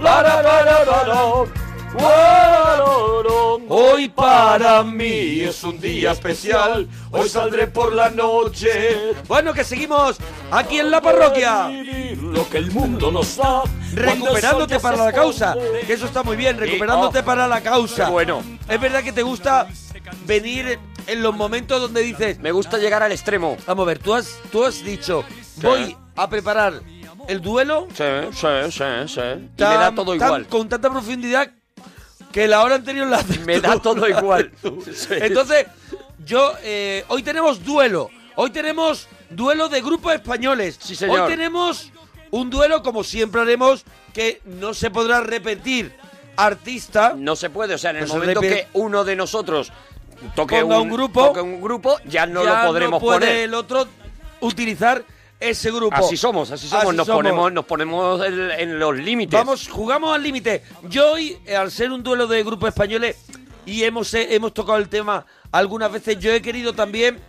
la, la, la. Hoy para mí es un día especial, hoy saldré por la noche. Bueno, que seguimos aquí en la parroquia. Lo que el mundo nos da. Recuperándote para la causa. Que eso está muy bien, recuperándote oh, para la causa. bueno. Es verdad que te gusta venir en los momentos donde dices. Me gusta llegar al extremo. Vamos a ver, tú has, tú has dicho, voy a preparar el duelo. Sí, sí, sí, sí. Y me da todo tan- igual. con tanta profundidad que la hora anterior la haces Me tú. da todo igual. Sí. Entonces, yo, eh, hoy tenemos duelo. Hoy tenemos duelo de grupos españoles. Sí, señor. Hoy tenemos un duelo, como siempre haremos, que no se podrá repetir. Artista. No se puede, o sea, en el se momento repite- que uno de nosotros toque Ponga un, un grupo, toque un grupo, ya no ya lo podremos no puede poner. el otro utilizar ese grupo. Así somos, así somos, Así nos somos. ponemos, nos ponemos en, en los límites. Vamos, jugamos al límite. Yo hoy, eh, al ser un duelo de grupos españoles, y hemos, eh, hemos tocado el tema algunas veces, yo he querido también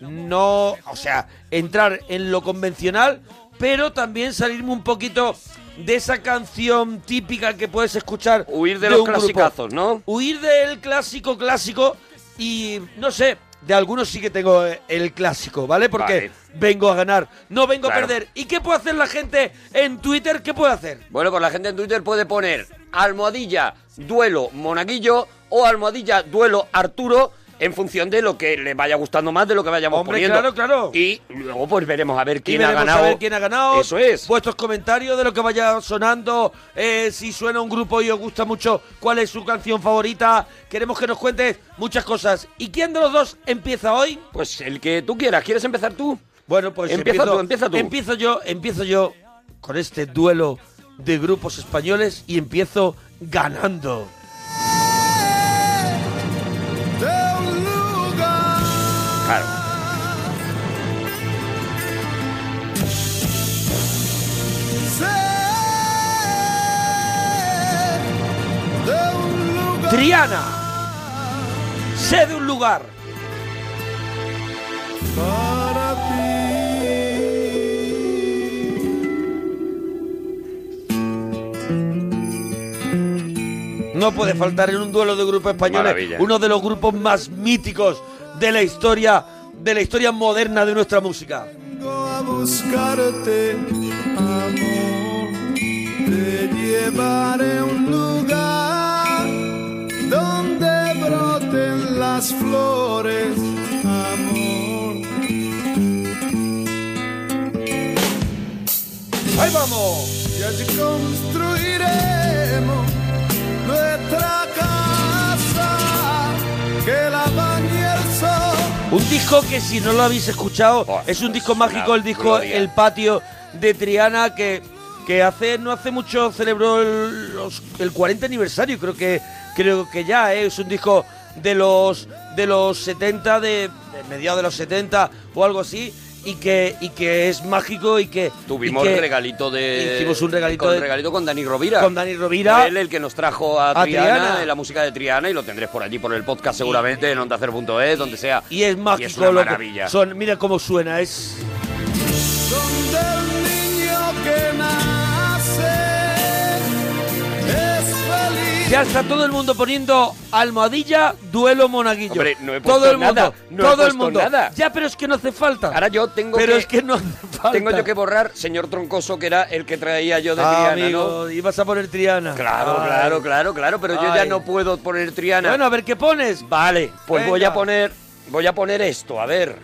no, o sea, entrar en lo convencional, pero también salirme un poquito de esa canción típica que puedes escuchar. Huir de los clasicazos, ¿no? Huir del clásico clásico y, no sé, de algunos sí que tengo eh, el clásico, ¿vale? Porque Vale. Vengo a ganar, no vengo Claro. a perder. ¿Y qué puede hacer la gente en Twitter? ¿Qué puede hacer? Bueno, pues la gente en Twitter puede poner almohadilla duelo monaguillo o almohadilla duelo Arturo en función de lo que le vaya gustando más de lo que vayamos Hombre, poniendo. claro, claro. Y luego pues veremos a ver Y quién ha ganado. a ver quién ha ganado. Eso es. Vuestros comentarios de lo que vaya sonando. eh, si suena un grupo y os gusta mucho, cuál es su canción favorita. Queremos que nos cuentes muchas cosas. ¿Y quién de los dos empieza hoy? Pues el que tú quieras. ¿Quieres empezar tú? Bueno, pues Empieza empiezo, tú, empieza tú. Empiezo yo, empiezo yo con este duelo de grupos españoles y empiezo ganando. Claro. Triana. Sé de un lugar. No puede faltar en un duelo de grupos españoles Maravilla. uno de los grupos más míticos de la historia de la historia moderna de nuestra música. Vengo a buscarte, amor. Te llevaré a un lugar donde broten las flores, amor. ¡Ahí vamos! Y allí construiremos nuestra casa que la bañe el sol. Un disco que si no lo habéis escuchado Buah, es un disco es mágico, el disco gloria. El Patio de Triana que, que hace no hace mucho celebró el, los- el 40 aniversario, creo que creo que ya ¿eh? es un disco de los de los 70 de, de mediados de los 70 o algo así y que y que es mágico y que Tuvimos y que regalito de. hicimos un regalito con, de- regalito con Dani Rovira. con Dani Rovira. Él el que nos trajo a, A Triana, Triana. la música de Triana, y lo tendréis por allí, por el podcast seguramente, en OndaCero.es, donde sea. y es mágico es una lo que maravilla. son mira cómo suena es Ya está todo el mundo poniendo almohadilla, duelo monaguillo. Hombre, no he todo el mundo, nada, no he todo el puesto mundo. nada. Ya, pero es que no hace falta. Ahora yo tengo pero que. es que no hace falta. Tengo yo que borrar, señor Troncoso, que era el que traía yo de Ah, Triana, amigo, ¿no? ibas a poner Triana. Claro, Ay. claro, claro, claro, pero yo ya no puedo poner Triana. Bueno, a ver qué pones. vale, pues voy a poner. Voy a poner esto, a ver.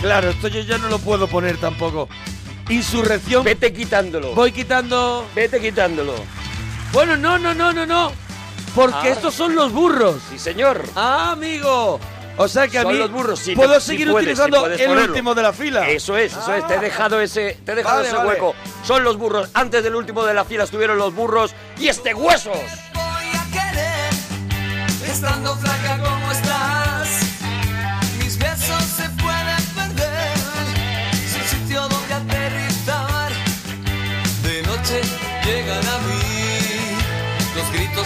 Claro, esto yo ya no lo puedo poner tampoco. Insurrección. Vete quitándolo. Voy quitando. Vete quitándolo. Bueno, no, no, no, no, no. Porque Ah. estos son los burros. Sí, señor. Ah, amigo. O sea que a Son mí los burros, sí, puedo sí seguir puedes, utilizando puedes el ponerlo. último de la fila. Eso es, eso es. Te he dejado ese, te he dejado Vale, ese vale. hueco. Son los burros. Antes del último de la fila estuvieron los burros y este huesos. voy a querer estando flaca como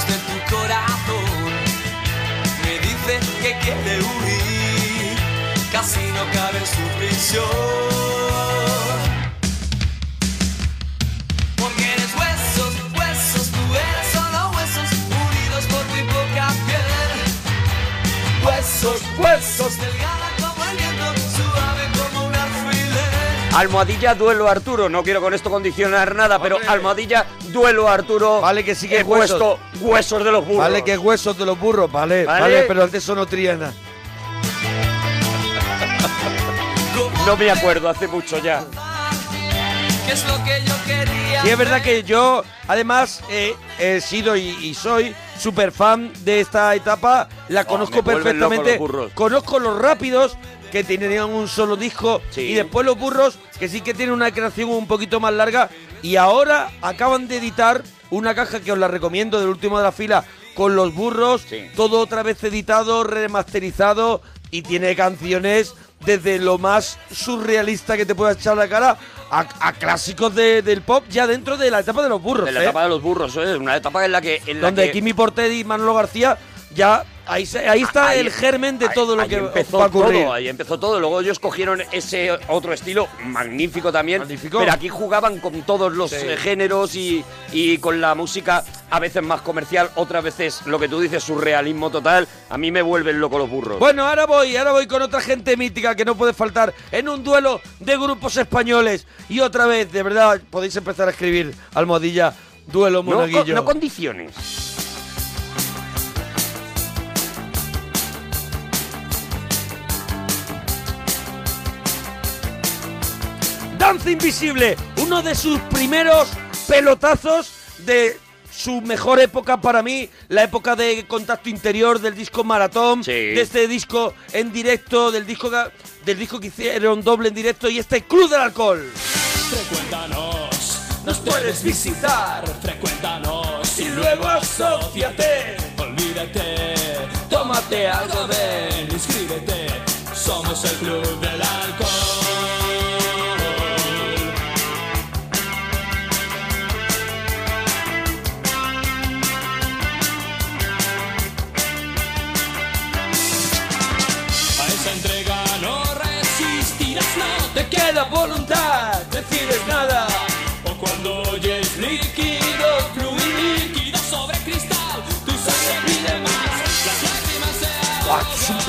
de tu corazón me dice que quiere huir, casi no cabe en su prisión. Porque eres huesos, huesos, tú eres solo huesos, unidos por muy poca piel. Huesos, huesos, delgada como el Almohadilla, duelo Arturo. No quiero con esto condicionar nada, pero Hombre. almohadilla, duelo Arturo. Vale, que sí que he huesos. puesto huesos de los burros. Vale, que huesos de los burros, vale, Vale. vale, pero antes eso no Triana. No me acuerdo, hace mucho ya. ¿Qué es lo que yo quería? Sí, es verdad que yo, además, eh, he sido y, y soy súper fan de esta etapa. La conozco Oh, loco perfectamente. los. Conozco los rápidos, que tenían un solo disco. Sí. Y después los burros, que sí que tienen una creación un poquito más larga. Y ahora acaban de editar una caja que os la recomiendo, del último de la fila, con los burros. Sí. Todo otra vez editado, remasterizado. Y tiene canciones desde lo más surrealista que te pueda echar la cara a, a clásicos de- del pop ya dentro de la etapa de los burros. De la ¿eh? etapa de los burros, ¿eh? Una etapa en la que... En la donde que- Kimi Portet y Manolo García ya ahí, está Ahí- el germen de ahí- todo lo que empezó va a ocurrir. todo, ahí empezó todo. Luego ellos cogieron ese otro estilo magnífico también. Magnífico. Pero aquí jugaban con todos los Sí. eh, géneros y, y con la música a veces más comercial, otras veces lo que tú dices, surrealismo total. A mí me vuelven loco los burros. Bueno, ahora voy, ahora voy con otra gente mítica que no puede faltar en un duelo de grupos españoles. Y otra vez, de verdad, podéis empezar a escribir almohadilla, duelo no, monaguillo. con- no condiciones. Danza Invisible, uno de sus primeros pelotazos de su mejor época para mí, la época de contacto interior del disco Maratón, Sí. de este disco en directo, del disco que, del disco que hicieron doble en directo y este Club del Alcohol. Frecuéntanos, nos puedes visitar. Frecuéntanos y luego asociate. Olvídate, tómate algo, ven, inscríbete. Somos el club del alcohol.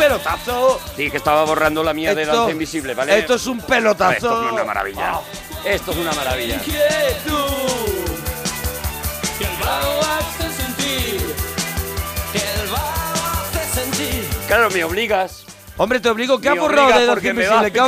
Pelotazo. Sí, que estaba borrando la mía de Esto- Danza Invisible, ¿vale? Esto es un pelotazo. Esto es una maravilla. Ah, Esto es una maravilla. inquietud. Que el vaho hace sentir, que el vaho hace sentir. Claro, me obligas. Hombre, te obligo, ¿qué ha borrado obligas de Danza vas Invisible? ¿Qué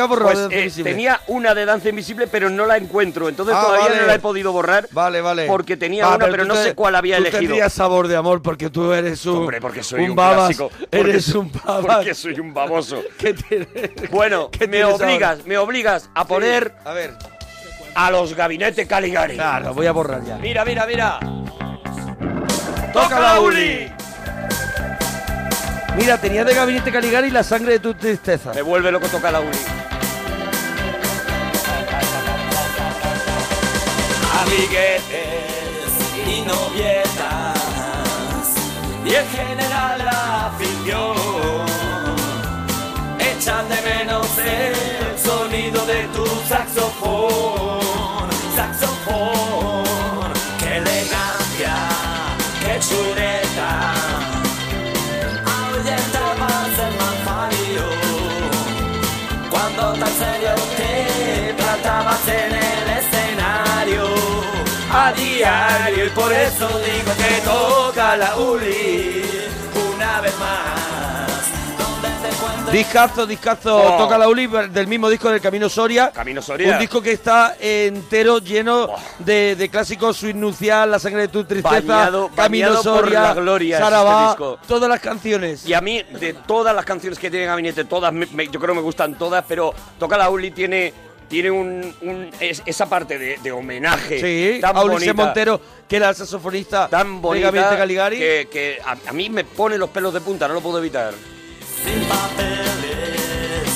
ha- borrado Pues, de Danza eh, Invisible? tenía una de Danza Invisible, pero no la encuentro. Entonces Ah, todavía vale. no la he podido borrar. Vale, vale. Porque tenía una, pero no te- sé cuál había tú elegido. tendrías sabor de amor porque tú eres un. Hombre, porque soy un, babas. clásico. Porque- Eres un babas. Porque soy un baboso. ¿Qué tienes? Bueno, ¿Qué me obligas, ahora? me obligas a poner A ver. a los gabinetes Caligari. Claro, voy a borrar ya. Mira, mira, mira. ¡Toca la Uli! Mira, tenía de gabinete Caligari la sangre de tu tristeza. Me vuelve loco toca la uni. amiguetes y novietas y en y por eso digo que toca la Uli una vez más Discazo, discazo, Oh. toca la Uli del mismo disco del Camino Soria. Camino Soria. Un disco que está entero lleno de, de clásicos, Suite Nupcial, La sangre de tu tristeza, Bañado- Camino bañado por Soria, la gloria Sarabá, este disco. todas las canciones. Y a mí, de todas las canciones que tiene Gabinete, todas, me- me- yo creo que me gustan todas, pero Toca la Uli tiene, tiene un, un- es- esa parte de, de homenaje Sí, tan a Ulises bonita, Montero, que era el saxofonista tan de bonita, Caligari. que, que a, a mí me pone los pelos de punta, no lo puedo evitar. sin papeles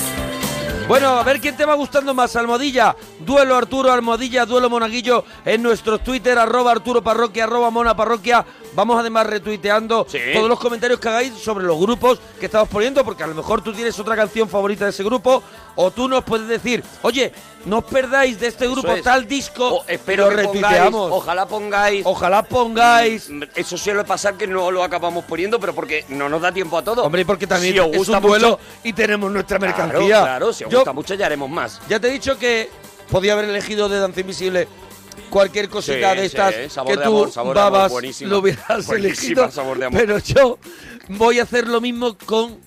Bueno, a ver quién te va gustando más, Almohadilla. Duelo Arturo, Almohadilla, Duelo Monaguillo en nuestros Twitter, arroba Arturo Parroquia, arroba Mona Parroquia. vamos además retuiteando Sí. todos los comentarios que hagáis sobre los grupos que estamos poniendo, porque a lo mejor tú tienes otra canción favorita de ese grupo, o tú nos puedes decir, oye, no os perdáis de este grupo es. tal disco, O espero lo que pongáis, retuiteamos. ojalá pongáis. Ojalá pongáis. Eso suele pasar que no lo acabamos poniendo, pero porque no nos da tiempo a todo. Hombre, porque también Si os es gusta un duelo mucho- y tenemos nuestra Claro, mercancía. Claro, si os Yo gusta mucho ya haremos más. ya te he dicho que podía haber elegido de Danza Invisible cualquier cosita Sí, de estas sí, sabor que de tú amor, sabor de amor, babas lo hubieras elegido. sabor de amor. Pero yo voy a hacer lo mismo con,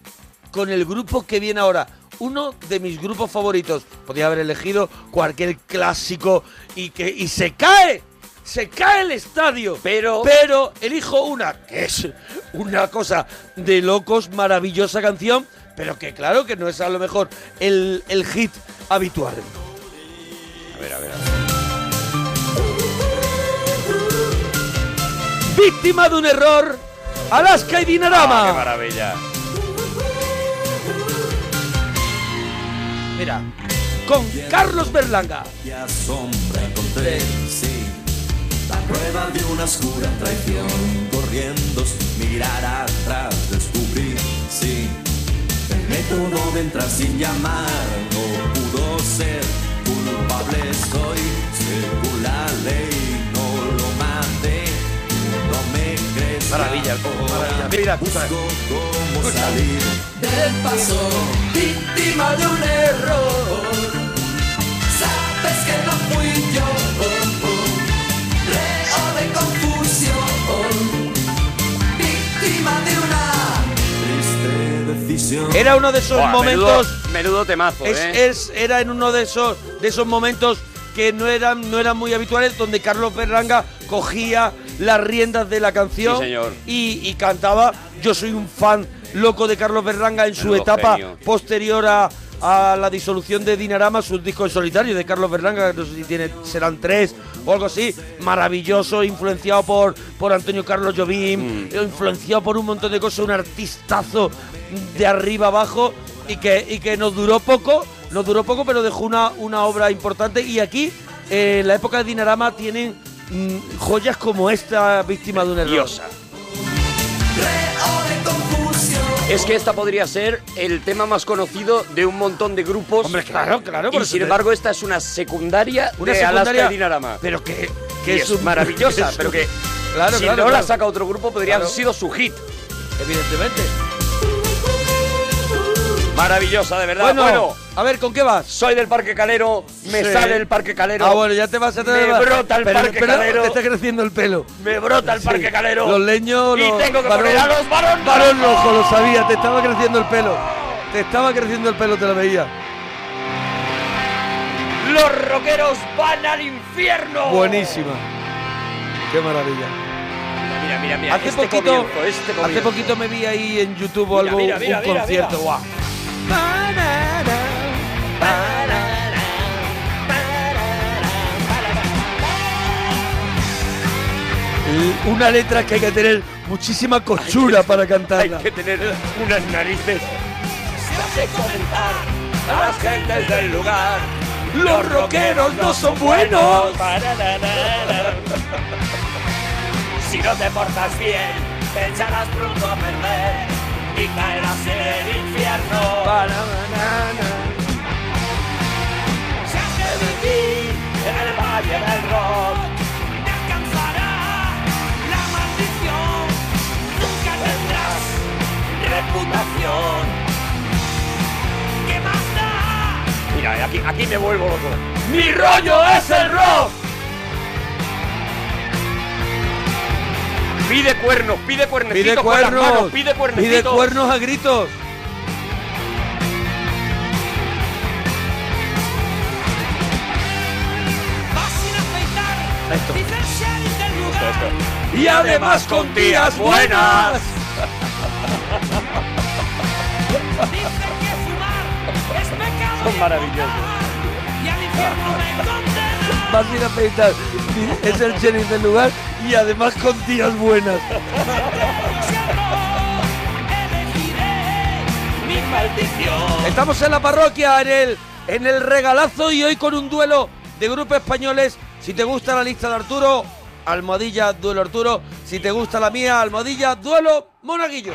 con el grupo que viene ahora. Uno de mis grupos favoritos. Podía haber elegido cualquier clásico y que y se cae. Se cae el estadio. Pero- Pero elijo una que es una cosa de locos, maravillosa canción. Pero que claro que no es a lo mejor el, el hit habitual. Ver, a ver, a ver. Víctima de un error, Alaska y Dinarama. Ah, ¡Qué maravilla! Mira, con Carlos Berlanga. Y asombra encontré, sí, la prueba de una oscura traición. Corriendo sin mirar atrás descubrí, sí, el método de entrar sin llamar no pudo ser culpable. Soy según la ley, no lo maté, no me crees. Maravilla, maravilla. Mira. Busco cómo salir del paso, víctima de un error. Sabes que no fui yo, Era uno de esos Buah, momentos. Menudo, menudo temazo, Es, ¿eh? es- era en uno de esos, de esos momentos que no eran, no eran muy habituales, donde Carlos Berlanga cogía las riendas de la canción Sí, señor. Y, y cantaba. Yo soy un fan loco de Carlos Berlanga en su Menudo etapa genio. posterior a, a la disolución de Dinarama, sus discos en solitario de Carlos Berlanga, no sé si tiene, serán tres o algo así, maravilloso, influenciado por, por Antonio Carlos Jobim, Mm. influenciado por un montón de cosas, un artistazo de arriba abajo y que, y que nos duró poco, nos duró poco, pero dejó una, una obra importante. Y aquí, eh, en la época de Dinarama, tienen mm, joyas como esta, víctima de un error. Diosa. Es que esta podría ser el tema más conocido de un montón de grupos. Hombre, claro, claro, por Y eso sin te- embargo, esta es una secundaria Una de secundaria, Alaska y Dinarama. pero que, Que es, un- maravillosa, que es pero que Claro, si claro, no la saca otro grupo podría Claro. haber sido su hit. Evidentemente. Maravillosa, de verdad. Bueno, Bueno, a ver, ¿con qué vas? soy del Parque Calero, me Sí. sale el Parque Calero. Ah, bueno, ya te vas a Me brota el pero, Parque pero Calero. Te está creciendo el pelo. Me brota el Sí. Parque Calero. Los leños. Y los- tengo que varón- poner a los varón Varón rojo. lo sabía, te estaba creciendo el pelo. Te estaba creciendo el pelo, te lo veía. Los rockeros van al infierno. Buenísima. Qué maravilla. Mira, mira, mira. Hace este poquito, comienzo, este hace poquito me vi ahí en YouTube o Mira, algo, mira, mira, un concierto. guau. Una letra que hay que tener muchísima costura para Hay cantarla. que tener unas narices. Hace comentar a las gentes del lugar. Los rockeros no son buenos. Si no te portas bien, te echarás pronto a perder y caerás en el infierno. Se hace vivir en el valle del rock. Te alcanzará la maldición. Nunca tendrás reputación. Mira, aquí, aquí me vuelvo loco. ¡Mi rollo es el rock! Pide cuernos, pide cuernecitos Pide con las cuernos, manos, pide cuernecitos. pide cuernos a gritos. Vas sin afeitar. Esto. Dice el sheriff del lugar. Y además con tías buenas. Son maravillosos. Y al infierno me condena. Vas a ir a afeitar. Es el sheriff del lugar y además con tías buenas. Estamos en la parroquia, en el, en el regalazo y hoy con un duelo de grupos españoles. Si te gusta la lista de Arturo, almohadilla, duelo Arturo. Si te gusta la mía, almohadilla, duelo Monaguillo.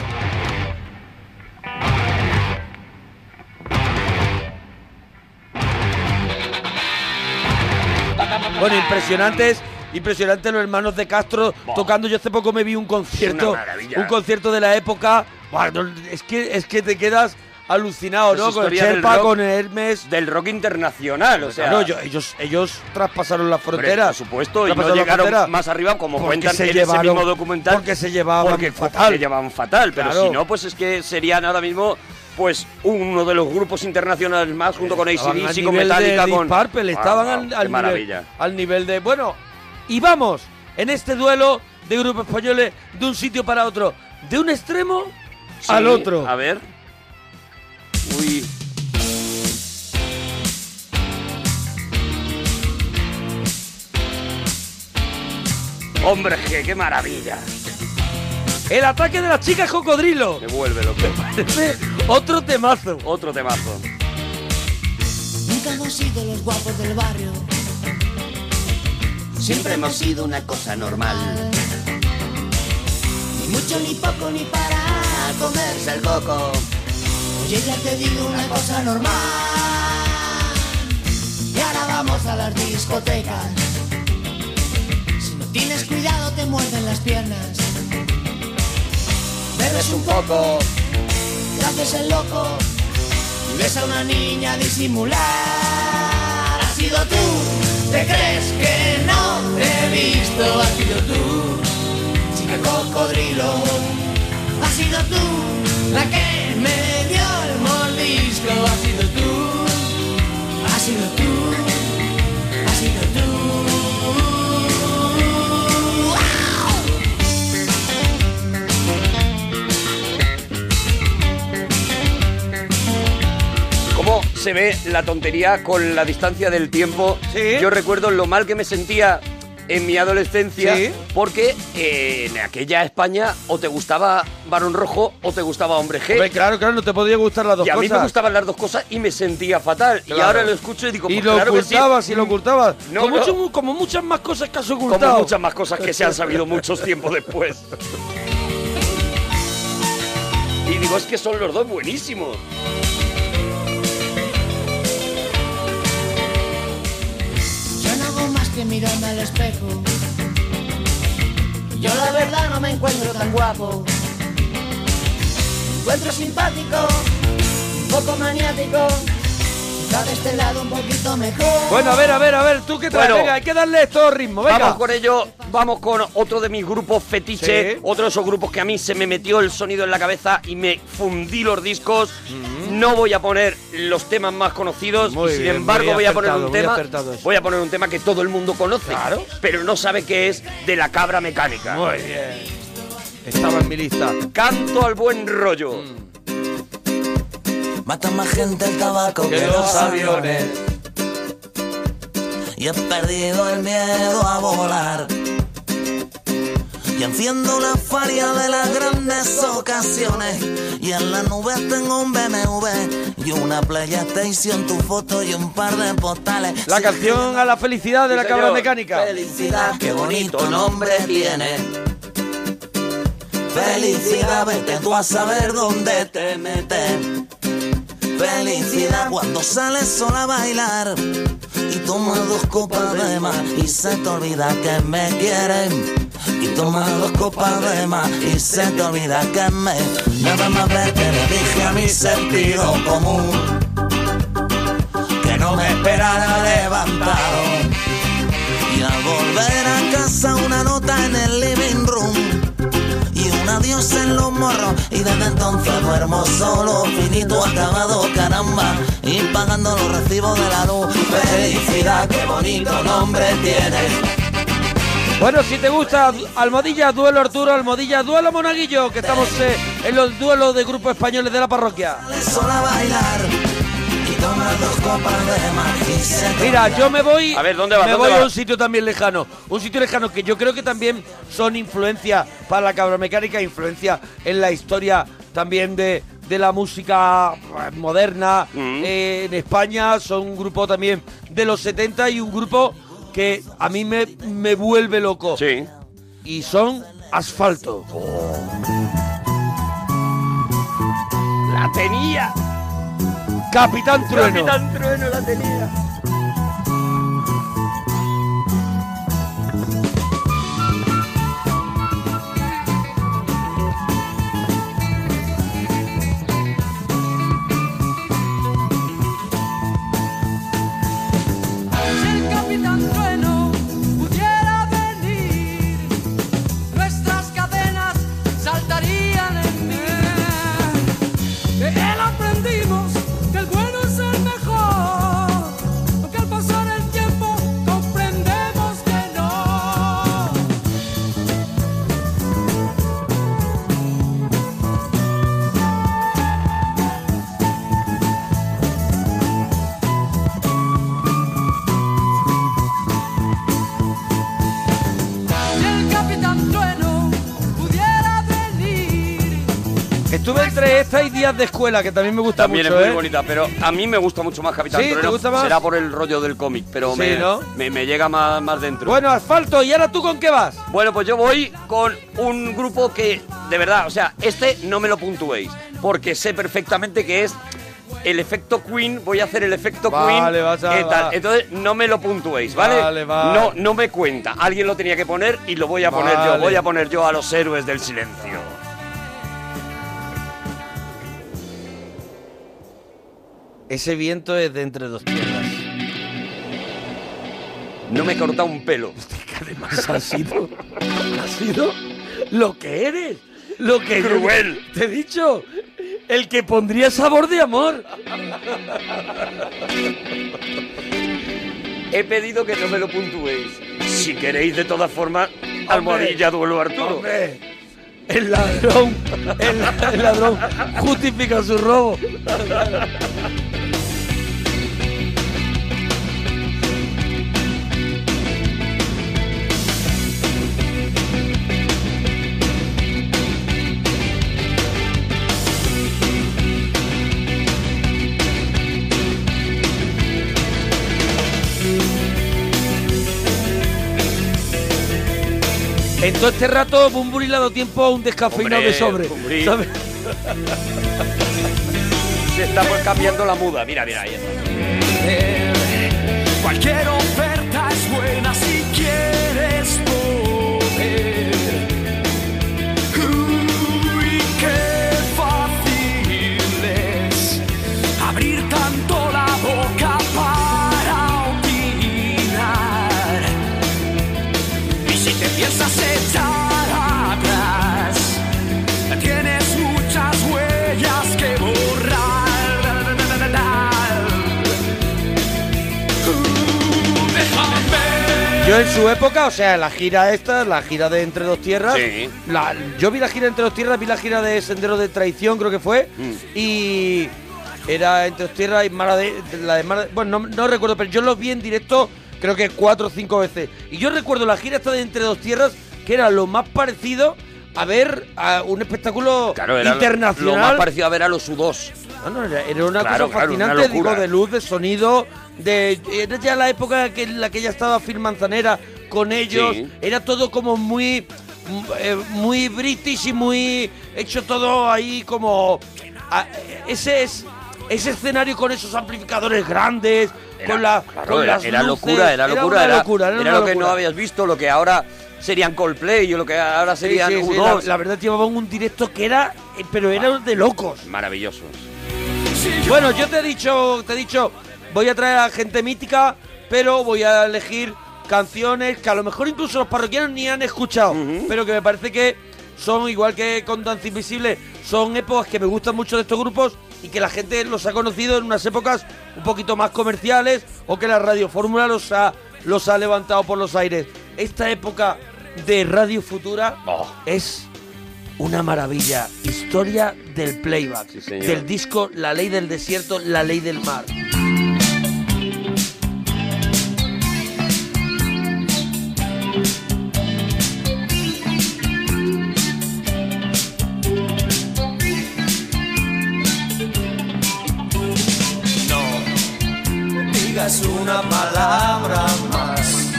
Bueno, impresionantes, impresionantes los hermanos de Castro tocando. Yo hace poco me vi un concierto, un concierto de la época. Buah, no, es que es que te quedas alucinado, ¿no? Con Sherpa, rock. con Hermes. Del rock internacional, o sea... Claro, yo- ellos, ellos traspasaron las fronteras. por supuesto, y no llegaron más arriba como cuentan se en llevaron- ese mismo documental. porque se llevaban porque fatal. Se llevaban fatal, pero Claro. si no, pues es que serían ahora mismo pues uno de los grupos internacionales más junto con Estaban ACDC, al con Metallica, de con... Purple, Wow, estaban wow, al, qué al nivel, al nivel de... Bueno, y vamos, en este duelo de grupos españoles, de un sitio para otro, de un extremo Sí, al otro. A ver. Uy. Hombre, qué, qué maravilla. El ataque de las chicas cocodrilo. Devuélvelo. Parece otro temazo. Otro temazo. Nunca hemos sido los guapos del barrio. Siempre hemos sido una cosa normal. Ni mucho ni poco ni para comerse el coco. Oye, ya te digo una cosa normal. Y ahora vamos a las discotecas. Si no tienes cuidado te muerden las piernas. Bebes un poco, te haces el loco y ves a una niña disimular. Has sido tú, te crees que no te he visto. Has sido tú, chica cocodrilo. Has sido tú la que me dio el mordisco. Has sido tú, has sido tú, se ve la tontería con la distancia del tiempo? Sí. Yo recuerdo lo mal que me sentía en mi adolescencia Sí. porque eh, en aquella España o te gustaba Barón Rojo o te gustaba Hombre G. Hombre, claro, claro, no te podía gustar las dos y a mí cosas. me gustaban las dos cosas y me sentía fatal. Y ahora lo escucho y digo, y pues lo claro que sí. ocultabas, y lo ocultabas. No, como, no. mucho- como muchas más cosas que has ocultado. Como muchas más cosas que se han sabido muchos tiempos después. Y digo, es que son los dos buenísimos. Que mirarme al espejo. Yo la verdad no me encuentro tan guapo. Encuentro simpático, un poco maniático. De este lado un poquito mejor. Bueno, a ver, a ver, a ver, tú qué traes. Bueno. venga, hay que darle todo ritmo, venga. Vamos con ello, vamos con otro de mis grupos fetiche, Sí. otro de esos grupos que a mí se me metió el sonido en la cabeza y me fundí los discos. No voy a poner los temas más conocidos, Muy y sin bien, embargo voy a poner un tema, voy a poner un tema que todo el mundo conoce, Claro. pero no sabe que es de la cabra mecánica. Muy bien. Estaba en mi lista. Canto al buen rollo. Mata más gente el tabaco que, los aviones. Y he perdido el miedo a volar. Y enciendo la faria de las grandes ocasiones. Y en la nube tengo un BMW y una PlayStation, tu foto y un par de postales. La canción a la felicidad de Sí, la cabra señor. mecánica. Felicidad, qué bonito nombre tiene. Felicidad, vete tú a saber dónde te metes. Felicidad cuando sales sola a bailar y tomas dos copas de más y se te olvida que me quieren. Y tomas dos copas de más y se te olvida que me. Nada más verte le dije a mi sentido común que no me esperara levantado. Y al volver a casa una nota en el living room adiós en los morros y desde entonces duermo solo, finito, acabado, caramba y pagando los recibos de la luz. Felicidad, qué bonito nombre tiene. Bueno, si te gusta Almohadilla, duelo Arturo, Almohadilla, duelo Monaguillo, que estamos eh, en los duelos de grupos españoles de la parroquia. Mira, yo me voy. A ver, ¿dónde vas? Me ¿Dónde voy a un sitio también lejano. Un sitio lejano que yo creo que también son influencia para la cabra mecánica, influencia en la historia también de, de la música moderna Mm. eh, en España. Son un grupo también de los 70 y un grupo que a mí me, me vuelve loco. Sí. Y son asfalto. La tenía. Capitán Trueno. Capitán Trueno la tenía. Y Días de Escuela, que también me gusta También mucho, es muy ¿eh? bonita, pero a mí me gusta mucho más Capitán ¿Sí? ¿Te gusta más? Será por el rollo del cómic, pero Sí, me, ¿no? me, me llega más, más dentro. Bueno, asfalto, ¿y ahora tú con qué vas? Bueno, pues yo voy con un grupo que, de verdad, o sea, este no me lo puntuéis, porque sé perfectamente que es el efecto Queen, voy a hacer el efecto Vale, Queen. vas a- ¿qué tal? Entonces, no me lo puntuéis, ¿vale? Vale, va. No, no me cuenta. Alguien lo tenía que poner y lo voy a poner yo. Vale. Voy a poner yo a los héroes del silencio. Ese viento es de entre dos tierras. No me he cortado un pelo. Además ha sido, ha sido lo que eres, lo que Cruel. Te he dicho, el que pondría sabor de amor. He pedido que no me lo puntuéis. Si queréis, de todas formas, almohadilla duelo Arturo. Hombre, el ladrón, el, el ladrón justifica su robo. En todo este rato, Bumburi le ha dado tiempo a un descafeinado Hombre, de sobre. Bumburi. ¿sabes? Se está pues cambiando la muda. Mira, mira, ahí está. Cualquier oferta es buena si quieres poder. Yo en su época, o sea, la gira esta, la gira de Entre Dos Tierras, Sí. la- yo vi la gira de Entre Dos Tierras, vi la gira de Sendero de Traición, creo que fue, Mm. y era Entre Dos Tierras y Mara de, la de Mara de- bueno, no, no recuerdo, pero yo los vi en directo creo que cuatro o cinco veces. Y yo recuerdo la gira esta de Entre Dos Tierras, que era lo más parecido a ver a un espectáculo Claro, era lo- internacional. lo más parecido a ver a los U2. No, no, era, era una Claro, cosa claro, una fascinante, digo, de luz, de sonido, de era ya la época que, en la que ya estaba Phil Manzanera con ellos, Sí. era todo como muy eh, muy british y muy hecho todo ahí como ese es ese escenario con esos amplificadores grandes, Era- con la claro, con era, las era luces, locura, era locura, era, locura, era era lo que no habías visto, lo que ahora serían Coldplay o lo que ahora serían sí, sí, U2. la, la verdad llevaban un directo que era eh, pero era de locos. Maravillosos. Bueno, yo te he dicho, te he dicho, voy a traer a gente mítica, pero voy a elegir canciones que a lo mejor incluso los parroquianos ni han escuchado, pero que me parece que son igual que con Danza Invisible, son épocas que me gustan mucho de estos grupos y que la gente los ha conocido en unas épocas un poquito más comerciales o que la Radio Fórmula los ha, los ha levantado por los aires. Esta época de Radio Futura Oh. es una maravilla historia del playback, del disco La Ley del Desierto, La Ley del Mar. No digas una palabra más,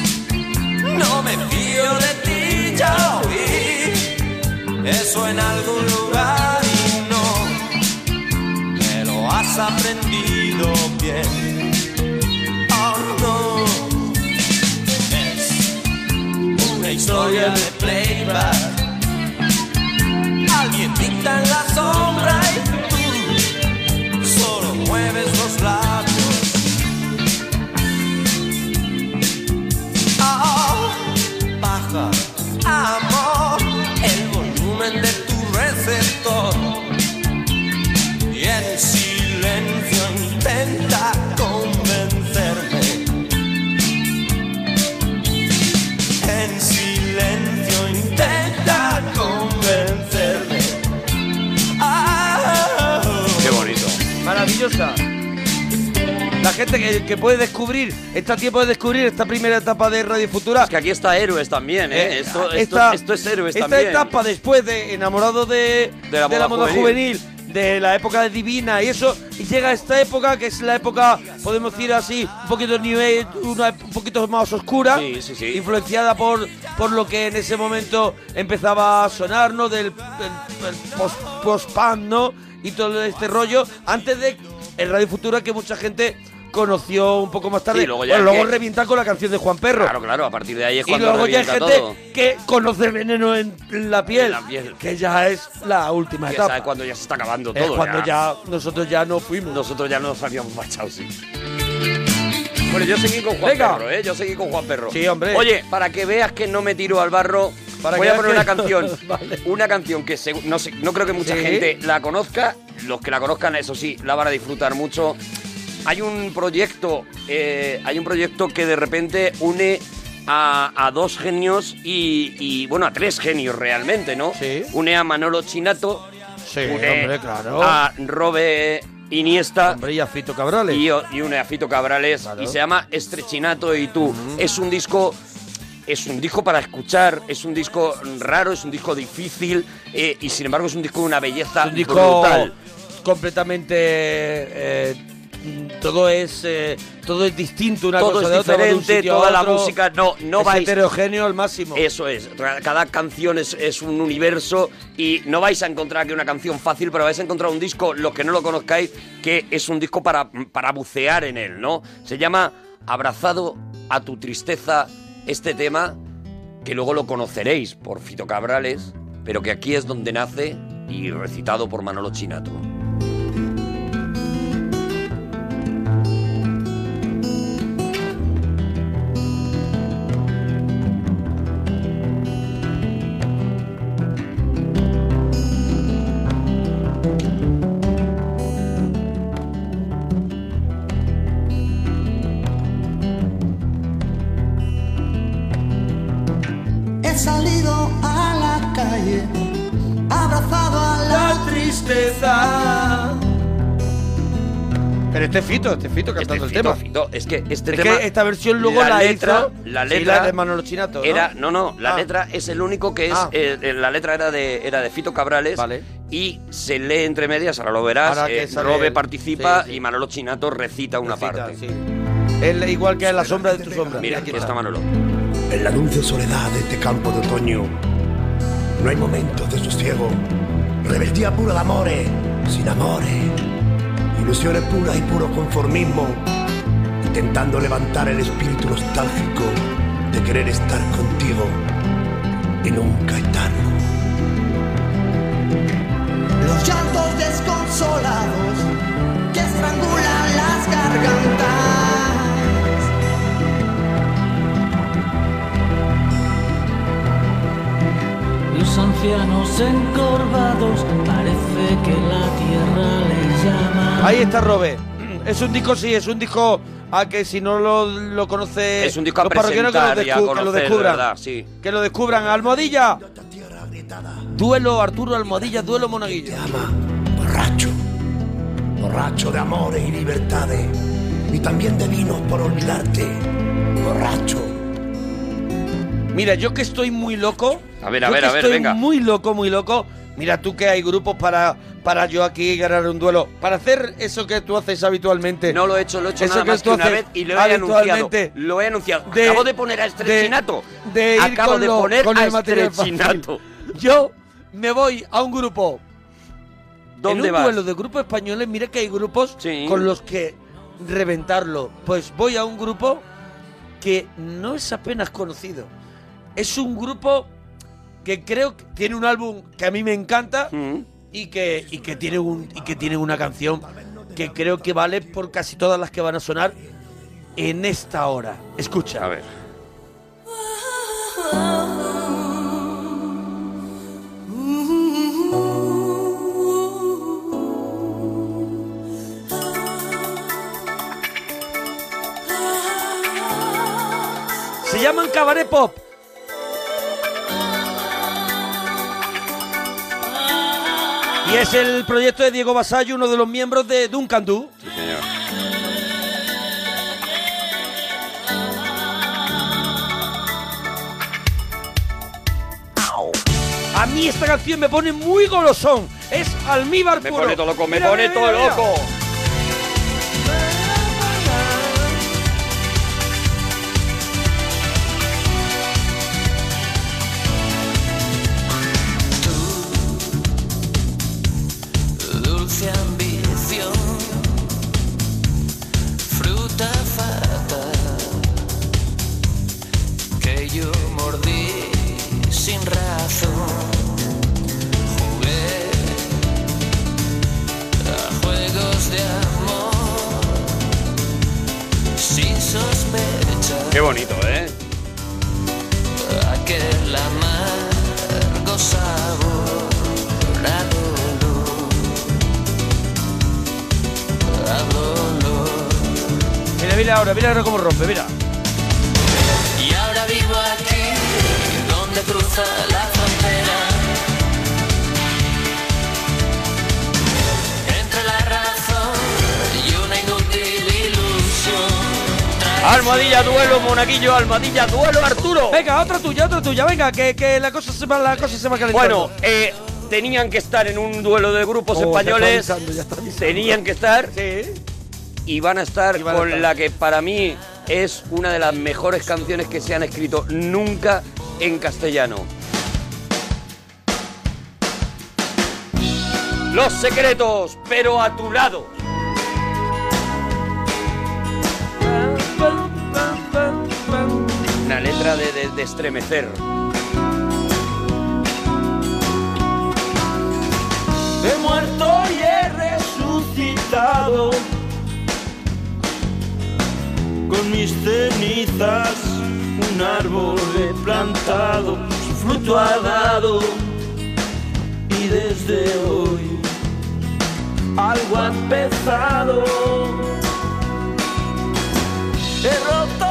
no me fío de ti, ya oí. Eso en algún aprendido bien. Oh no, es una historia de playback. Alguien dicta en la sombra y tú solo mueves los labios. Maravillosa. La gente que, que puede descubrir, está a tiempo de descubrir esta primera etapa de Radio Futura. Es que aquí está Héroes también, ¿eh? Eh, esto, esto- esta- esto es Héroes esta también. etapa después de enamorado de, De la moda moda juvenil. juvenil, de la época de Divina y eso, y llega esta época que es la época, podemos decir así, un poquito Age, una, un poquito más oscura, Sí, sí, sí. influenciada por, por lo que en ese momento empezaba a sonar, ¿no? Del el- el post- post-punk, ¿no? Y todo este rollo, antes de el Radio Futura que mucha gente conoció un poco más tarde. Sí, luego ya Bueno, luego que- revientan con la canción de Juan Perro. Claro, claro, a partir de ahí es Y cuando luego ya hay gente todo. que conoce veneno en la piel, En la piel. que ya es la última Que etapa. sabe cuando ya se está acabando Es todo. cuando ya. nosotros ya no fuimos. Nosotros ya nos habíamos marchado, sí. Bueno, yo seguí con Juan Venga. Perro, ¿eh? Yo seguí con Juan Perro. Sí, hombre. Oye, para que veas que no me tiro al barro, Para voy a poner una canción. Vale. Una canción que no, sé, no creo que mucha Sí. gente la conozca. Los que la conozcan, eso sí, la van a disfrutar mucho. Hay un proyecto, eh, hay un proyecto que de repente une a, a dos genios y, y, bueno, a tres genios realmente, ¿no? Sí. Une a Manolo Chinato, Sí, une hombre, claro. a Robe Iniesta Hombre, y a Fito Cabrales. y, y une a Fito Cabrales Claro. y se llama Estrechinato y tú. Es un disco es un disco para escuchar, es un disco raro, es un disco difícil eh, y sin embargo es un disco de una belleza Es un disco brutal. completamente. eh, todo es eh, todo es distinto una Todo cosa es de otra, va de un diferente, a toda la música no no es vais heterogéneo al máximo. Eso es, cada canción es, es un universo y no vais a encontrar aquí una canción fácil, pero vais a encontrar un disco, los que no lo conozcáis, que es un disco para, para bucear en él, ¿no? Se llama Abrazado a tu tristeza, este tema, que luego lo conoceréis por Fito Cabrales, pero que aquí es donde nace y recitado por Manolo Chinato. Fito, este es Fito cantando Este el tema. Fito, Fito, es que este es tema... que esta versión luego la, letra, hizo la sí, letra la de Manolo Chinato, ¿no? Era, no, no, la Ah. letra es el único que es. Ah. eh, eh, la letra era de, era de Fito Cabrales. Vale. Y se lee entre medias, ahora lo verás. Ahora que eh, Robe el- participa sí, sí. y Manolo Chinato recita una Recita, parte. sí. Es igual que en la sombra de tu sombra. Mira, Aquí está Manolo. En la dulce soledad de este campo de otoño no hay momentos de sosiego. Rebeldía pura de amores, sin amores. Ilusiones puras y puro conformismo. Intentando levantar el espíritu nostálgico de querer estar contigo y nunca estarlo. Los llantos desconsolados Los ancianos encorvados parece que la tierra les llama. Ahí está Robe. Es un disco, sí, es un disco a que si no lo, lo conoce Es un disco a los parroquianos que lo, presentar y a descu- que lo conocer, de descubran. verdad, sí. Que lo descubran. Almohadilla. Duelo Arturo Almohadilla, duelo Monaguillo. Te ama, borracho, borracho de amores y libertades, y también de vinos por olvidarte, borracho. Mira, yo que estoy muy loco. A ver, a yo ver, que a ver, estoy venga. muy loco, muy loco. Mira tú que hay grupos para, para yo aquí ganar un duelo. Para hacer eso que tú haces habitualmente. No lo he hecho, lo he hecho Eso nada que más tú que una haces vez y lo he anunciado. Lo he anunciado. De- Acabo de poner a Estrechinato. de, de ir Acabo con de lo- poner con a. Estrechinato. Yo me voy a un grupo ¿Dónde en un vas? duelo de grupos españoles, mira que hay grupos Sí. con los que reventarlo. Pues voy a un grupo que no es apenas conocido. Es un grupo que creo que tiene un álbum que a mí me encanta Mm. y que, y que tiene un y que tiene una canción que creo que vale por casi todas las que van a sonar en esta hora. Escucha. A ver. Se llaman Cabaret Pop. Y es el proyecto de Diego Basallo, uno de los miembros de Duncan Du. Sí, señor. A mí esta canción me pone muy golosón. Es almíbar Me puro. pone todo loco, me Mira, pone mira, todo mira. loco. Tuya. Venga, que, que la cosa se va, la cosa se va calentando. Bueno, eh, tenían que estar en un duelo de grupos Oh, ya está españoles. avisando, ya está avisando. Tenían que estar. Y van a estar Y van a con estar. la que para mí es una de las mejores canciones que se han escrito nunca en castellano. Los secretos, pero a tu lado. Estremecer. He muerto y he resucitado con mis cenizas un árbol he plantado, su fruto ha dado y desde hoy algo ha empezado. He roto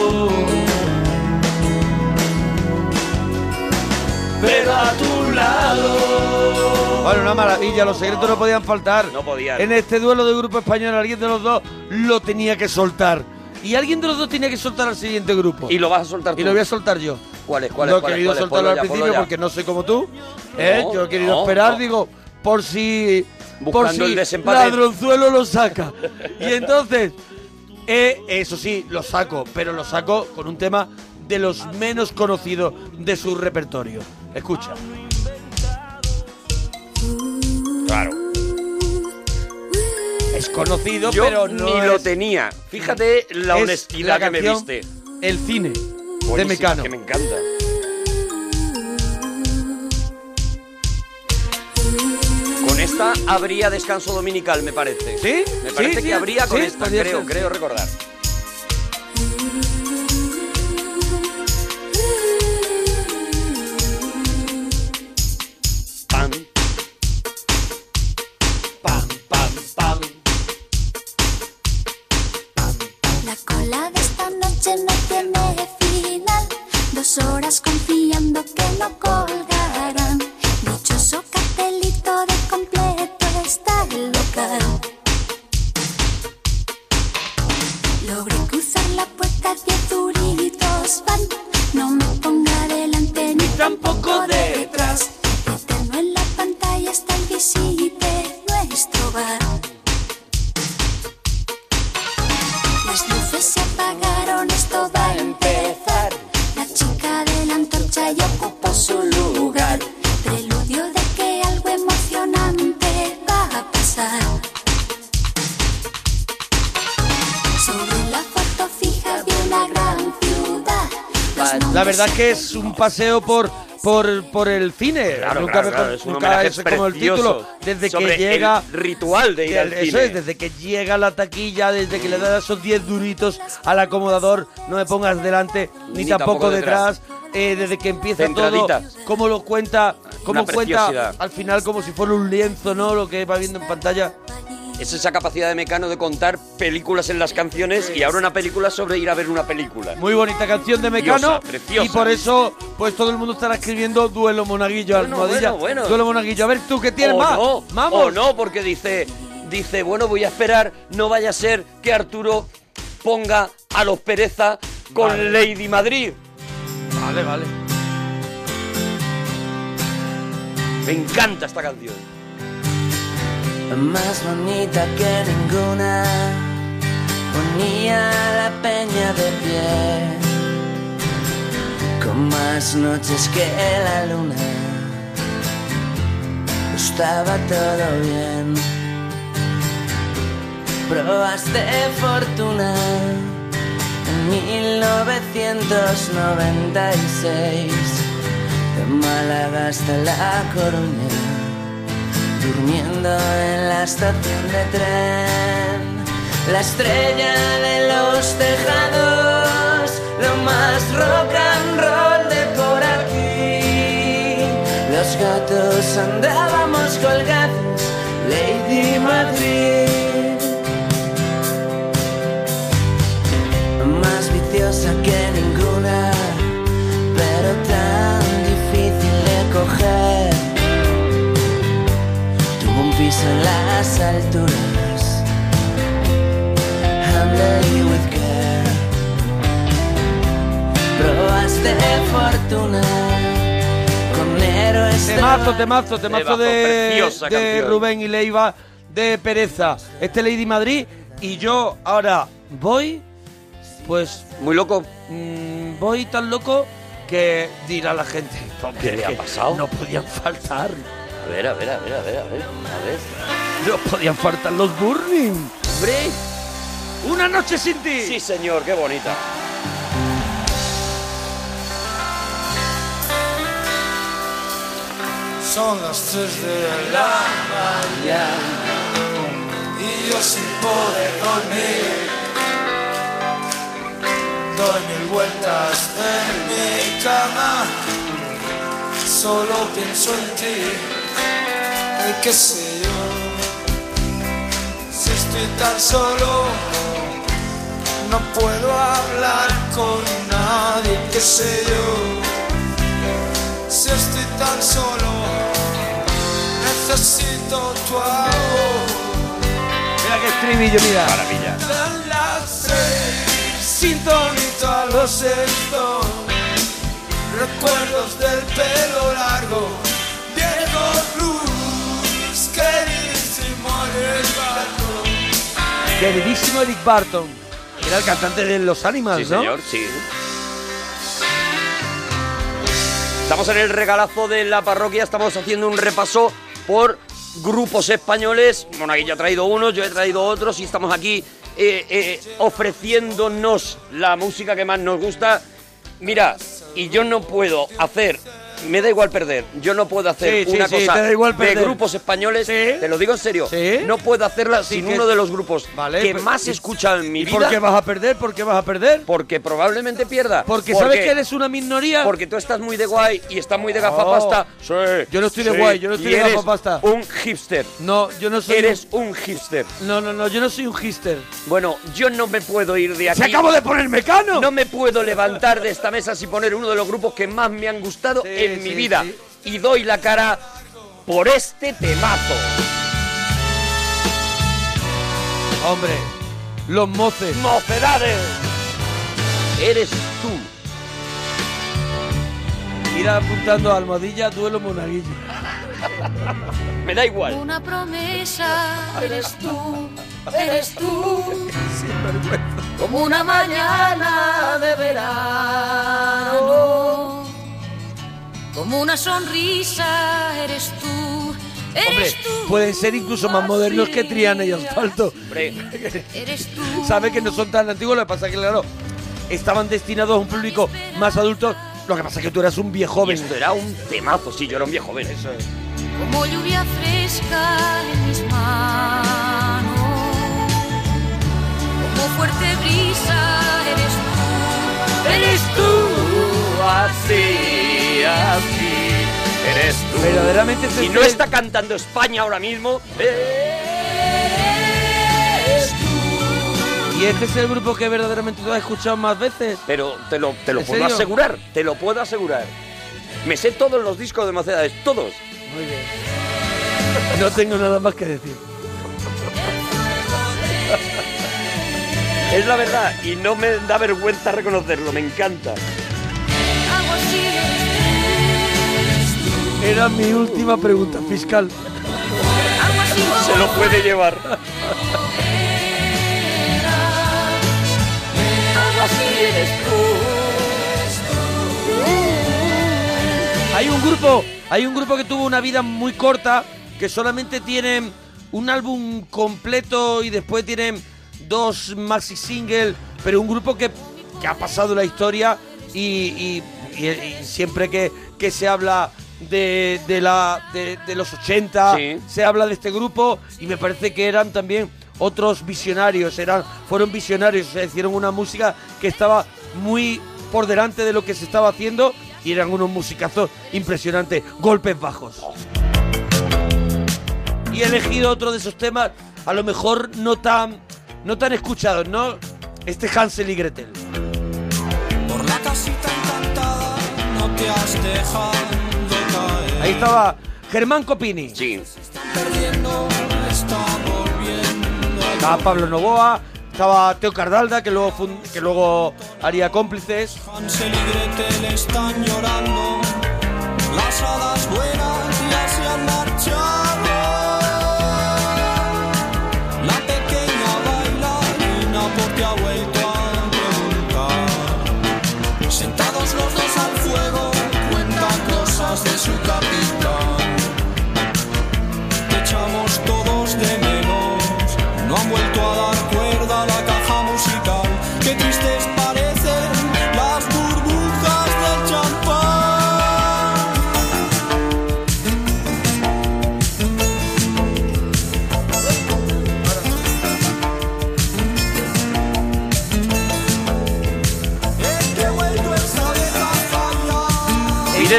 Pero a tu lado. Bueno, una maravilla, los secretos no podían faltar. No podían. En este duelo de grupo español, alguien de los dos lo tenía que soltar. Y alguien de los dos tenía que soltar al siguiente grupo. Y lo vas a soltar tú. Y lo voy a soltar yo. ¿Cuál es? ¿Cuál no es? he ¿Cuál es? querido ¿Cuál es? soltarlo al principio porque no soy como tú. ¿eh? No, Yo he querido no, esperar, no. digo, por si. por Buscando si el desempate. Ladronzuelo lo saca. y entonces, eh, eso sí, lo saco, pero lo saco con un tema de los menos conocidos de su repertorio. Escucha. Claro. Es conocido, Yo pero no ni lo tenía. Fíjate la es honestidad la que me canción diste. El cine de Buenísima, Mecano. Que me encanta. Con esta habría descanso dominical, me parece. ¿Sí? Me parece sí, que habría con sí, esta, creo, ser, creo recordar. Verdad es que es un paseo por por, por el cine. Claro, nunca claro, claro, es un nunca es como el título. Desde que llega. el ritual de ir al Eso cine. es, desde que llega a la taquilla, desde que le das esos 10 duritos al acomodador, no me pongas delante ni, Ni tampoco, tampoco detrás. eh, desde que empieza todo, cómo lo cuenta, cómo cuenta al final como si fuera un lienzo, ¿no? Lo que va viendo en pantalla. Es esa capacidad de Mecano de contar películas en las canciones y ahora una película sobre ir a ver una película. Muy bonita canción de Mecano. Preciosa, preciosa. Y por eso, pues todo el mundo estará escribiendo Duelo Monaguillo, Bueno, almohadilla. bueno, bueno. Duelo Monaguillo. A ver, tú qué tienes o más. no, Vamos. o no, porque dice, dice, bueno, voy a esperar, no vaya a ser que Arturo ponga a los Pereza con Vale. Lady Madrid. Vale, vale. Me encanta esta canción. Más bonita que ninguna, ponía la peña de pie, con más noches que la luna, estaba todo bien. Probaste fortuna en 1996, de Málaga hasta La Coruña durmiendo en la estación de tren. La estrella de los tejados, lo más rock and roll de por aquí. Los gatos andábamos colgados, Lady Madrid. Más viciosa que alturas. Handle with care. Fortuna con héroes de Temazo, temazo, temazo Temazo, de, preciosa de. Rubén y Leiva de Pereza. Este Lady Madrid. Y yo ahora voy, pues. Muy loco. mm, voy tan loco que dirá la gente. ¿Qué le ha pasado? No podían faltar. A ver, a ver, a ver, a ver, a ver, a ver. No podían faltar los Burning. Hombre, Una noche sin ti. sí señor, qué bonita. Son las tres de la mañana y yo sin poder dormir. Doy mil vueltas en mi cama, solo pienso en ti. Y qué sé yo, si estoy tan solo, no puedo hablar con nadie. Qué sé yo si estoy tan solo, necesito tu amor. Mira qué estribillo, mira. Maravilla. Dan las seis, sintonito lo siento. Recuerdos del pelo largo, queridísimo Eric Barton. Era el cantante de Los Animals, Sí, ¿no? señor, sí. Estamos en el regalazo de la parroquia, estamos haciendo un repaso por grupos españoles. Monaguillo ha traído unos, yo he traído otros y estamos aquí eh, eh, ofreciéndonos la música que más nos gusta. Mira, y yo no puedo hacer, me da igual perder, yo no puedo hacer Sí, sí, una sí, cosa te da igual de perder. grupos españoles, Sí. te lo digo en serio, Sí. no puedo hacerla sin que- uno de los grupos Vale, que pues- más he escuchado en mi ¿Y vida. por qué vas a perder? ¿Por qué vas a perder? Porque probablemente pierda. Porque sabes que eres una minoría. Porque tú estás muy de guay y estás muy de gafapasta. Sí, Yo no estoy de sí, guay, yo no estoy y de eres gafapasta. Un hipster. No, yo no soy. Eres un hipster. No, no, no, yo no soy un hister. Bueno, yo no me puedo ir de aquí. ¡Se acabo de poner mecano! No me puedo levantar de esta mesa sin poner uno de los grupos que más me han gustado Sí, en mi vida. sí. Y doy la cara por este temazo. Hombre, los moces. ¡Mocedades! Eres tú. Ir apuntando a almohadilla, duelo monaguillo. Me da igual. Una promesa eres tú, eres tú. Como una mañana de verano. Como una sonrisa eres tú, Hombre, eres tú. pueden ser incluso más modernos que Triana y Asfalto. Hombre, Eres tú. Sabe que no son tan antiguos, lo que pasa es que, claro, estaban destinados a un público más adulto. Lo que pasa es que tú eras un viejo joven. esto era un temazo, sí, yo era un viejo joven. Eso es. Como lluvia fresca en mis manos. Como fuerte brisa eres tú. Eres tú. Así, así. Eres tú. Verdaderamente Y no está cantando España ahora mismo. Y este es el grupo que verdaderamente tú has escuchado más veces. Pero te lo, te lo ¿En puedo serio? asegurar, te lo puedo asegurar. Me sé todos los discos de Mocedades, todos. Muy bien. No tengo nada más que decir. Es la verdad y no me da vergüenza reconocerlo, me encanta. Era mi última pregunta, fiscal. Se lo puede llevar. Algo así eres Hay un grupo, hay un grupo que tuvo una vida muy corta, que solamente tienen un álbum completo y después tienen dos maxi singles, pero un grupo que, que ha pasado la historia y, y- y- y siempre que, que se habla de, de la, de, de los 80, Sí. se habla de este grupo y me parece que eran también otros visionarios, eran, fueron visionarios, o sea, hicieron una música que estaba muy por delante de lo que se estaba haciendo y eran unos musicazos impresionantes, golpes bajos. Y he elegido otro de esos temas, a lo mejor no tan, no tan escuchados, ¿no? Este Hansel y Gretel. Por la casita te has dejado caer. Ahí estaba Germán Copini. Sí. Estaba Pablo Novoa, estaba Teo Cardalda, que luego, que luego haría cómplices. Hansel y Gretel están llorando. Las hadas buenas ya se han marchado.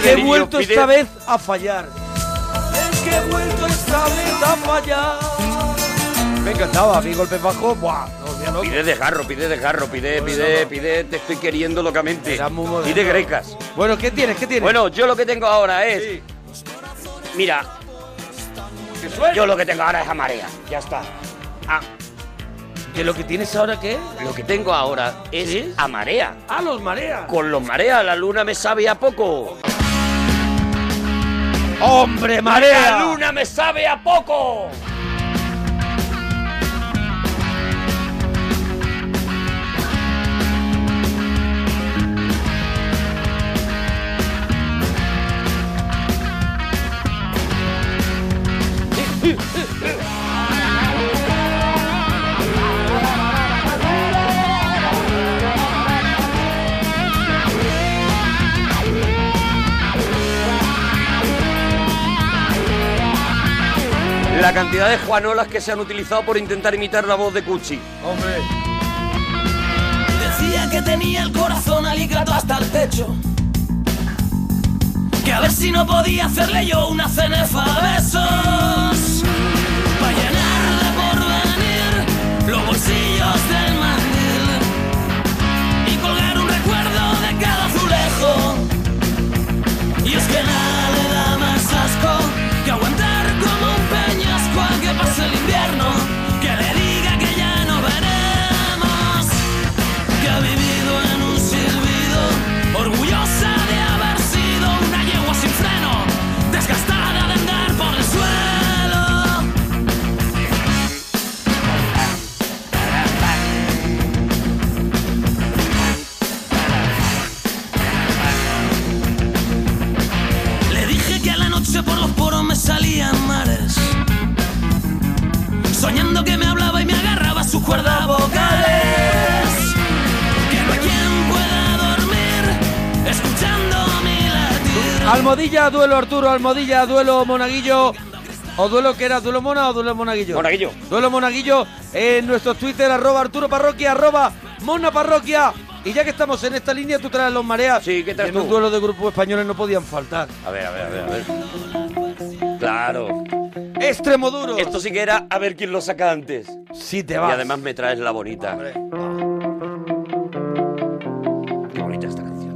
Que he vuelto pide- esta vez a fallar. Es que he vuelto esta vez a fallar. Me encantaba, mi golpe bajo. Buah, no. Pide de pide de garro, pide, pide, pide, te estoy queriendo locamente. Pide grecas. Bueno, ¿qué tienes? ¿Qué tienes? Bueno, yo lo que tengo ahora es. Mira. Yo lo que tengo ahora es a marea. Ya está. Ah, ¿Que lo que tienes ahora qué? lo que tengo ahora es ¿Sí? a marea. Ah, los mareas. Con los mareas, la luna me sabe a poco. ¡Hombre, La marea! luna me sabe a poco. La cantidad de Juanolas que se han utilizado por intentar imitar la voz de Cuchi. Hombre. Decía que tenía el corazón alicato hasta el techo. Que a ver si no podía hacerle yo una cenefa a besos. Para llenar de porvenir los bolsillos del duelo Arturo, Almodilla, duelo Monaguillo. ¿O duelo que era? ¿Duelo Mona o duelo Monaguillo? Monaguillo. Duelo Monaguillo en nuestros Twitter, arroba Arturo Parroquia, arroba Mona Parroquia. Y ya que estamos en esta línea, tú traes los mareas. Sí, ¿qué traes En un tú? duelo de grupos españoles no podían faltar. A ver, a ver, a ver, a ver. Claro. Extremoduro. Esto sí que era a ver quién lo saca antes. Sí, te Y vas. además me traes la bonita. Qué bonita esta canción.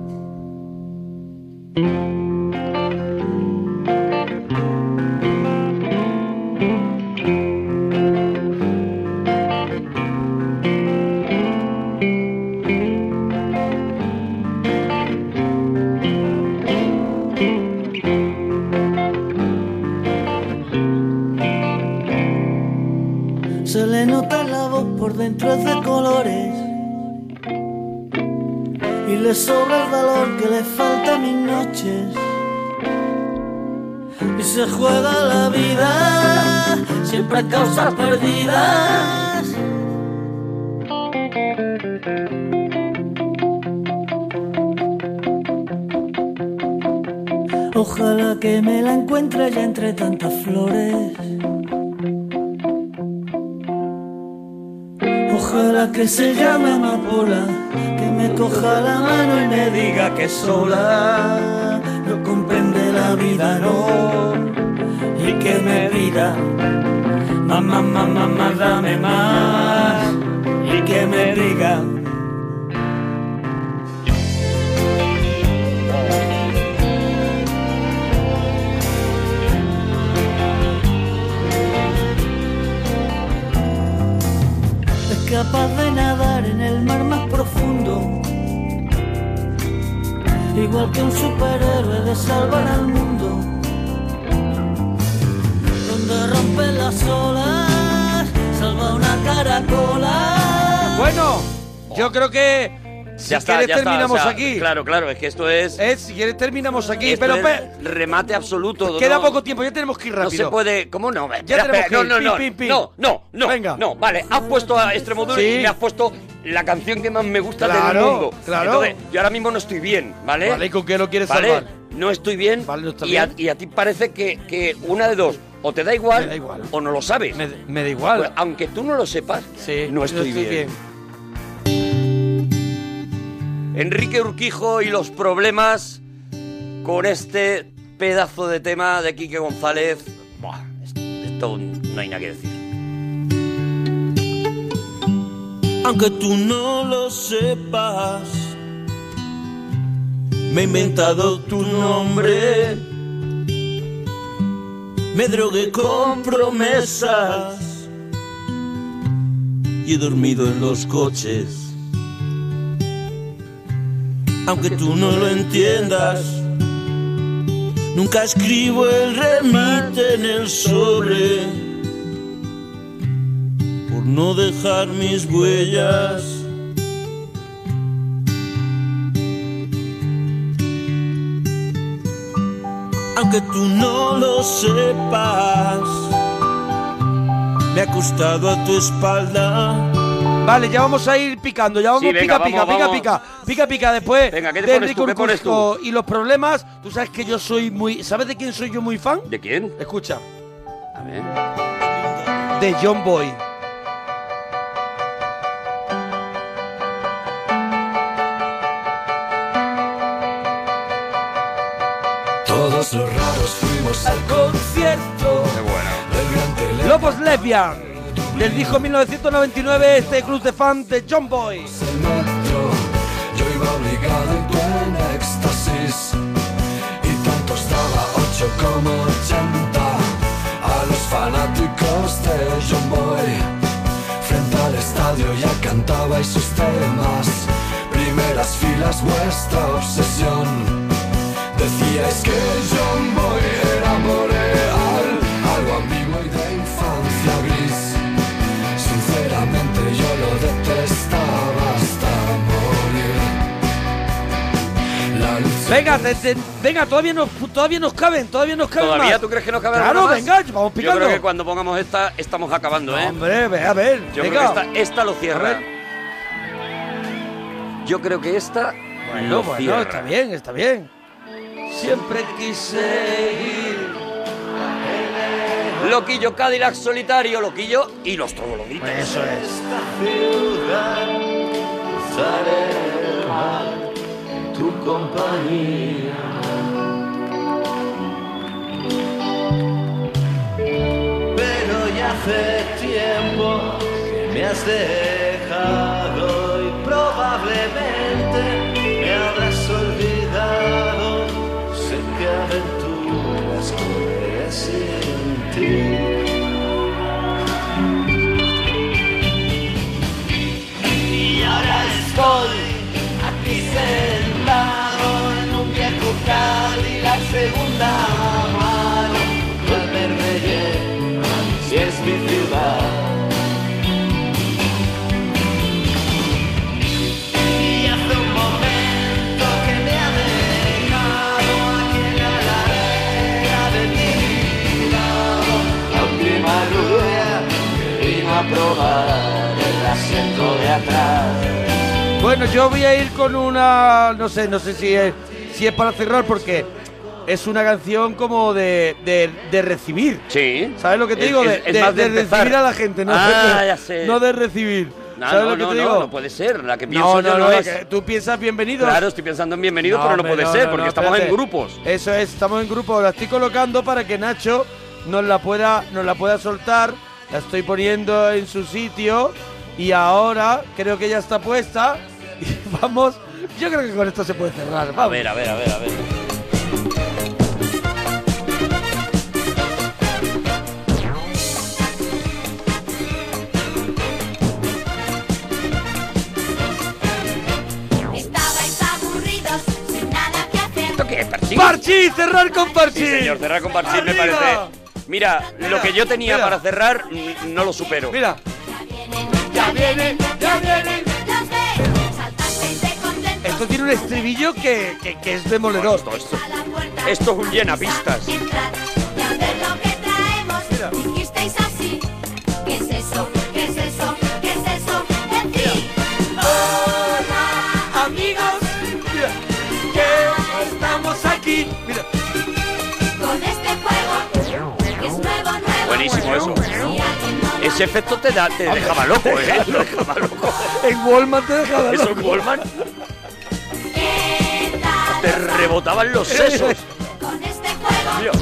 Es de colores y le sobra el valor que le falta a mis noches. Y se juega la vida siempre a causas perdidas. Ojalá que me la encuentre ya entre tantas flores. Que se llame amapola, que me coja la mano y me diga que sola no comprende la vida, no. Y que me pida, mamá, mamá, mamá, dame más. Y que me diga, capaz de nadar en el mar más profundo. Igual que un superhéroe de salvar al mundo. Donde rompen las olas, salva una caracola. Bueno, yo creo que si ya está, quieres está, terminamos o sea, aquí. Claro, claro, es que esto es. Eh, si quieres terminamos aquí, esto pero es pe- remate absoluto. queda no- poco tiempo, ya tenemos que ir No rápido. se puede. ¿Cómo no? Ya Espera, tenemos espera, que ir. no, no, no, no, no, Venga. no, vale, has puesto a Extremoduro Sí. y me has puesto la canción que más me gusta del mundo. claro. Entonces, yo ahora mismo no estoy bien, ¿vale? Vale, ¿y con qué lo quieres ¿Vale? salvar? No estoy bien, Vale, no está y, a, bien. y a ti parece que, que una de dos, o te da igual, Me da igual. o no lo sabes. Me, me da igual. Pues, aunque tú no lo sepas, sí, no estoy, bien. Enrique Urquijo y los problemas con este pedazo de tema de Quique González. Buah, esto, no hay nada que decir. Aunque tú no lo sepas, me he inventado tu nombre. Me drogué con promesas y he dormido en los coches. Aunque tú no lo entiendas, nunca escribo el remite en el sobre por no dejar mis huellas. Aunque tú no lo sepas, me he acostado a tu espalda. Vale, ya vamos a ir picando, ya vamos Sí, venga, pica, pica, vamos, pica, vamos. pica, pica, pica, después Venga, ¿qué te de pones Enrique tú? ¿Qué pones tú? Urquijo y los problemas, tú sabes que yo soy muy, ¿sabes de quién soy yo muy fan? ¿De quién? Escucha, A ver. de John Boy. Todos los raros fuimos al concierto Qué bueno. Lobos Lesbian, del disco 1999, este club de fans de John Boy. Yo iba obligado y en éxtasis. Y tanto estaba 8 como 80. A los fanáticos de John Boy. Frente al estadio ya cantabais sus temas. Primeras filas, vuestra obsesión. Decíais que John Venga, venga, todavía nos, todavía nos caben, todavía nos caben ¿Todavía más. tú crees que no cabe Claro, más? venga, vamos Yo picando. creo que cuando pongamos esta, estamos acabando, ¿eh? Hombre, ve a ver, Yo venga. creo que esta, esta lo cierra. Yo creo que esta Bueno, lo bueno, cierra. está bien, está bien. siempre quise ir. Loquillo, Cadillac solitario, Loquillo y los trogloditas. Eso es. ciudad el mar, tu compañía. Pero ya hace tiempo que me has dejado probar el asiento de atrás. Bueno, yo voy a ir con una, no sé, no sé si es, si es para cerrar porque es una canción como de, de, de recibir. Sí. ¿Sabes lo que te Es- digo? es- De, es de- más de de empezar. recibir a la gente, no, Ah, de, ya sé. no de recibir. No, ¿Sabes no, lo que no, te no, digo? no puede ser. La que pienso No, yo no, no, no, es. tú piensas bienvenidos. Claro, estoy pensando en bienvenido, No, pero no puede no, ser no, porque no, estamos en grupos. Eso es, estamos en grupos. La estoy colocando para que Nacho nos la pueda, nos la pueda soltar. La estoy poniendo en su sitio y ahora creo que ya está puesta. Y vamos, yo creo que con esto se puede cerrar. A Vamos. ver, a ver, a ver, a ver. Estabais aburridos, sin nada que hacer. ¿Esto qué es, Parchís? Cerrar con Parchís. Sí, señor, cerrar con Parchís me parece. Mira, lo que yo tenía mira. para cerrar no lo supero. Mira, Ya vienen, ya esto tiene un estribillo que, que, que es demoledor. Esto, esto, es un llenapistas. Entrad, Ese efecto te, da, te dejaba loco, ¿eh? Te dejaba loco. en Walmart te dejaba Eso loco. en Wallman ¿Qué tal te rebotaban los sesos. Con este juego. Mira.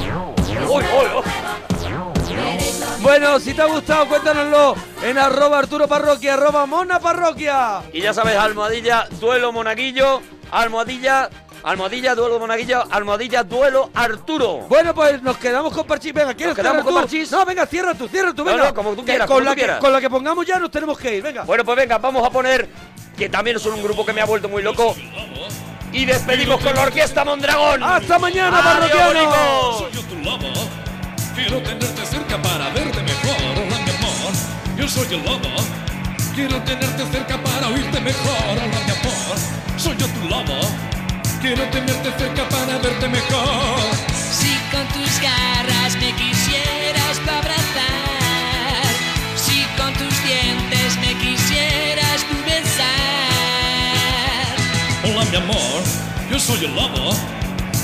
Uy, uy, uy. Veréis lo Bueno, si te ha gustado, cuéntanoslo en arroba Arturo Parroquia, arroba Mona Parroquia. Y ya sabes, almohadilla, duelo monaguillo, almohadilla, almohadilla, duelo monaguillo, almohadilla, duelo Arturo. Bueno, pues nos quedamos con Parchís. Venga, ¿quieres Nos quedamos con tú? Parchís. No, venga, cierra tú, cierra tú, venga. no, como tú Que quieras, con como la tú que, quieras. Con la que pongamos ya nos tenemos que ir, venga. Bueno, pues venga, vamos a poner, que también son un grupo que me ha vuelto muy loco. Y despedimos con la Orquesta Mondragón. ¡Hasta mañana, parroquianos! Soy yo tu lobo, quiero tenerte cerca para verte mejor, hola mi amor. Yo soy el lobo, quiero tenerte cerca para oírte mejor, hola mi amor. Soy yo tu lobo, quiero tenerte cerca para verte mejor. Si con tus garras me quisieras tú abrazar, si con tus dientes me quisieras tú besar. Hola mi amor, yo soy el lobo,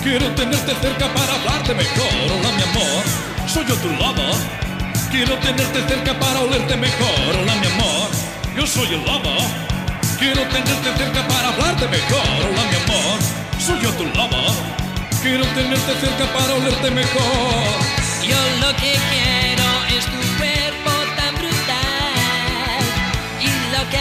quiero tenerte cerca para hablarte mejor, hola mi amor. Soy yo tu lobo, quiero tenerte cerca para olerte mejor, hola mi amor. Yo soy el lobo, quiero tenerte cerca para hablarte mejor, hola mi amor. Soy yo tu lobo, quiero tenerte cerca para olerte mejor. Yo lo que quiero es tu cuerpo tan brutal y lo que